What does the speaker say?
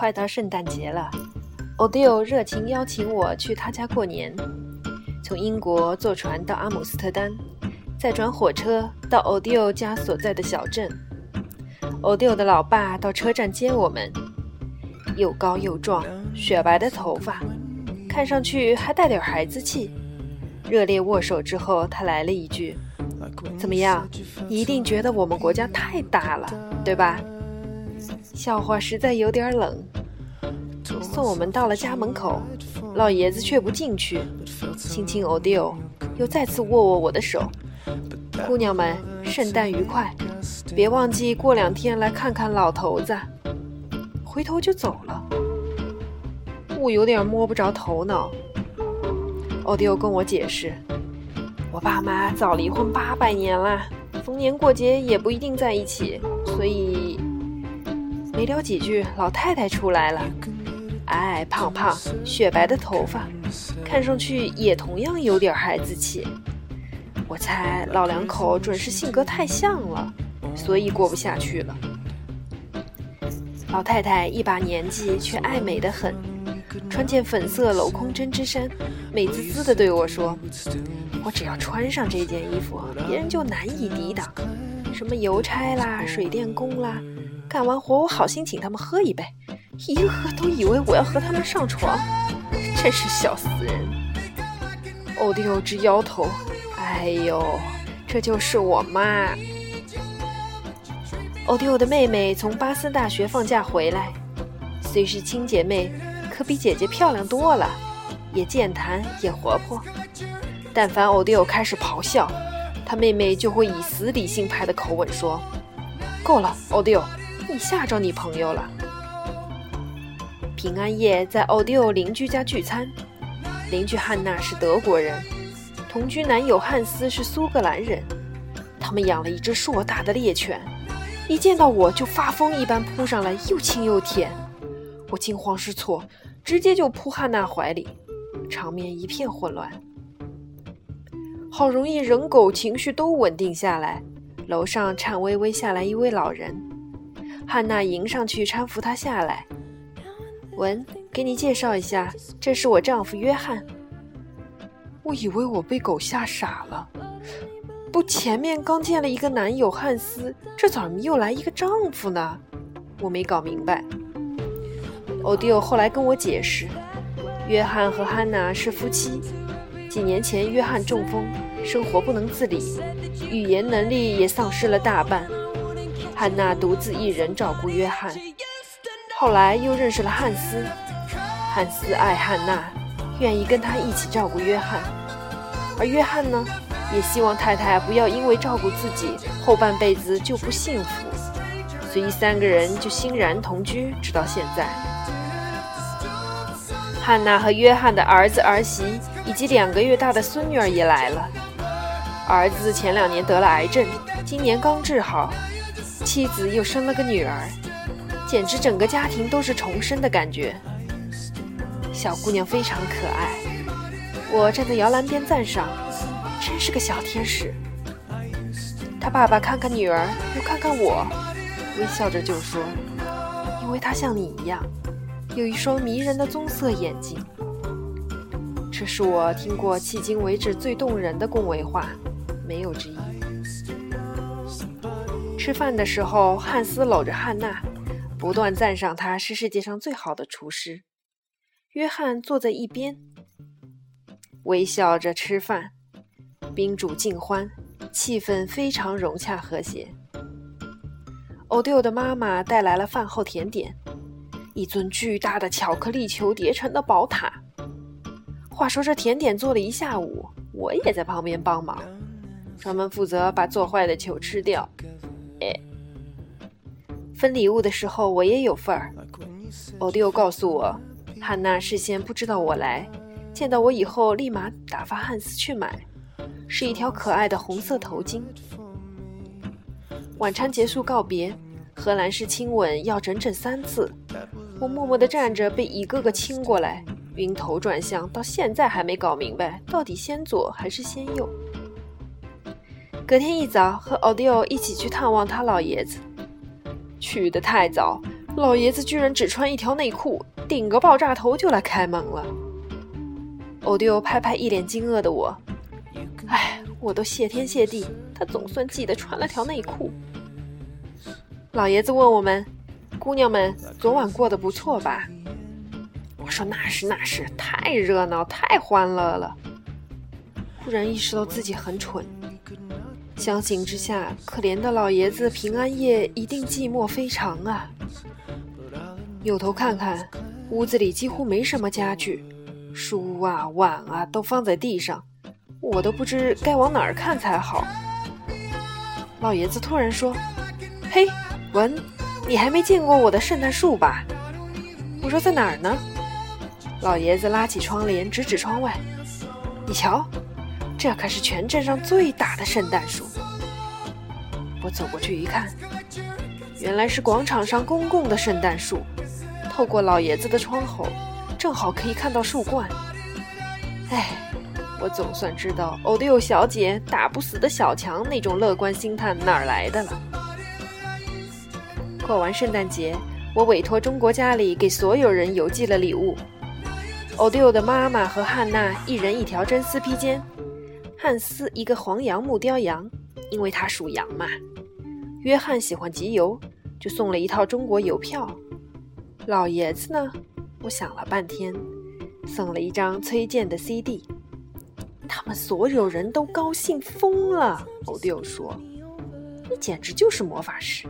快到圣诞节了，Odile 热情邀请我去他家过年。从英国坐船到阿姆斯特丹，再转火车到 Odile 家所在的小镇。Odile 的老爸到车站接我们，又高又壮，雪白的头发，看上去还带点孩子气。热烈握手之后，他来了一句：“怎么样？一定觉得我们国家太大了，对吧？”笑话实在有点冷。送我们到了家门口，老爷子却不进去，亲亲 Odile，又再次握握我的手。姑娘们，圣诞愉快！别忘记过两天来看看老头子。回头就走了。我有点摸不着头脑。奥迪欧跟我解释，我爸妈早离婚八百年了，逢年过节也不一定在一起，所以没聊几句，老太太出来了，矮矮胖胖，雪白的头发，看上去也同样有点孩子气。我猜老两口准是性格太像了，所以过不下去了。老太太一把年纪，却爱美的很。穿件粉色镂空针织衫，美滋滋的对我说：“我只要穿上这件衣服，别人就难以抵挡。什么邮差啦、水电工啦，干完活我好心请他们喝一杯，一个都以为我要和他们上床，真是笑死人。”欧迪欧直摇头：“哎呦，这就是我妈。”欧迪欧的妹妹从巴斯大学放假回来，虽是亲姐妹。可比姐姐漂亮多了，也健谈也活泼。但凡欧迪欧开始咆哮，他妹妹就会以死理性派的口吻说：“够了，欧迪欧，你吓着你朋友了。”平安夜在奥迪欧邻居家聚餐，邻居汉娜是德国人，同居男友汉斯是苏格兰人。他们养了一只硕大的猎犬，一见到我就发疯一般扑上来，又亲又舔。我惊慌失措。直接就扑汉娜怀里，场面一片混乱。好容易人狗情绪都稳定下来，楼上颤巍巍下来一位老人，汉娜迎上去搀扶他下来。文，给你介绍一下，这是我丈夫约翰。我以为我被狗吓傻了，不，前面刚见了一个男友汉斯，这怎么又来一个丈夫呢？我没搞明白。欧迪欧后来跟我解释，约翰和汉娜是夫妻。几年前，约翰中风，生活不能自理，语言能力也丧失了大半。汉娜独自一人照顾约翰。后来又认识了汉斯，汉斯爱汉娜，愿意跟他一起照顾约翰。而约翰呢，也希望太太不要因为照顾自己，后半辈子就不幸福。所以三个人就欣然同居，直到现在。汉娜和约翰的儿子儿媳以及两个月大的孙女儿也来了。儿子前两年得了癌症，今年刚治好，妻子又生了个女儿，简直整个家庭都是重生的感觉。小姑娘非常可爱，我站在摇篮边赞赏，真是个小天使。他爸爸看看女儿，又看看我，微笑着就说：“因为她像你一样。”有一双迷人的棕色眼睛，这是我听过迄今为止最动人的恭维话，没有之一。吃饭的时候，汉斯搂着汉娜，不断赞赏她是世界上最好的厨师。约翰坐在一边，微笑着吃饭，宾主尽欢，气氛非常融洽和谐。欧迪欧的妈妈带来了饭后甜点。一尊巨大的巧克力球叠成的宝塔。话说这甜点做了一下午，我也在旁边帮忙，专门负责把做坏的球吃掉。分礼物的时候我也有份儿。欧迪欧告诉我，汉娜事先不知道我来，见到我以后立马打发汉斯去买，是一条可爱的红色头巾。晚餐结束告别，荷兰式亲吻要整整三次。我默默地站着，被一个个亲过来，晕头转向，到现在还没搞明白到底先左还是先右。隔天一早，和奥迪欧一起去探望他老爷子，去的太早，老爷子居然只穿一条内裤，顶个爆炸头就来开门了。欧迪欧拍拍一脸惊愕的我，哎，我都谢天谢地，他总算记得穿了条内裤。老爷子问我们：“姑娘们，昨晚过得不错吧？”我说：“那是那是，太热闹，太欢乐了。”忽然意识到自己很蠢，相形之下，可怜的老爷子平安夜一定寂寞非常啊。扭头看看，屋子里几乎没什么家具，书啊碗啊都放在地上，我都不知该往哪儿看才好。老爷子突然说：“嘿。”文，你还没见过我的圣诞树吧？我说在哪儿呢？老爷子拉起窗帘，指指窗外。你瞧，这可是全镇上最大的圣诞树。我走过去一看，原来是广场上公共的圣诞树。透过老爷子的窗口，正好可以看到树冠。哎，我总算知道欧迪欧小姐打不死的小强那种乐观心态哪儿来的了。过完圣诞节，我委托中国家里给所有人邮寄了礼物。欧迪欧的妈妈和汉娜一人一条真丝披肩，汉斯一个黄杨木雕羊，因为他属羊嘛。约翰喜欢集邮，就送了一套中国邮票。老爷子呢？我想了半天，送了一张崔健的 CD。他们所有人都高兴疯了。欧迪欧说：“你简直就是魔法师。”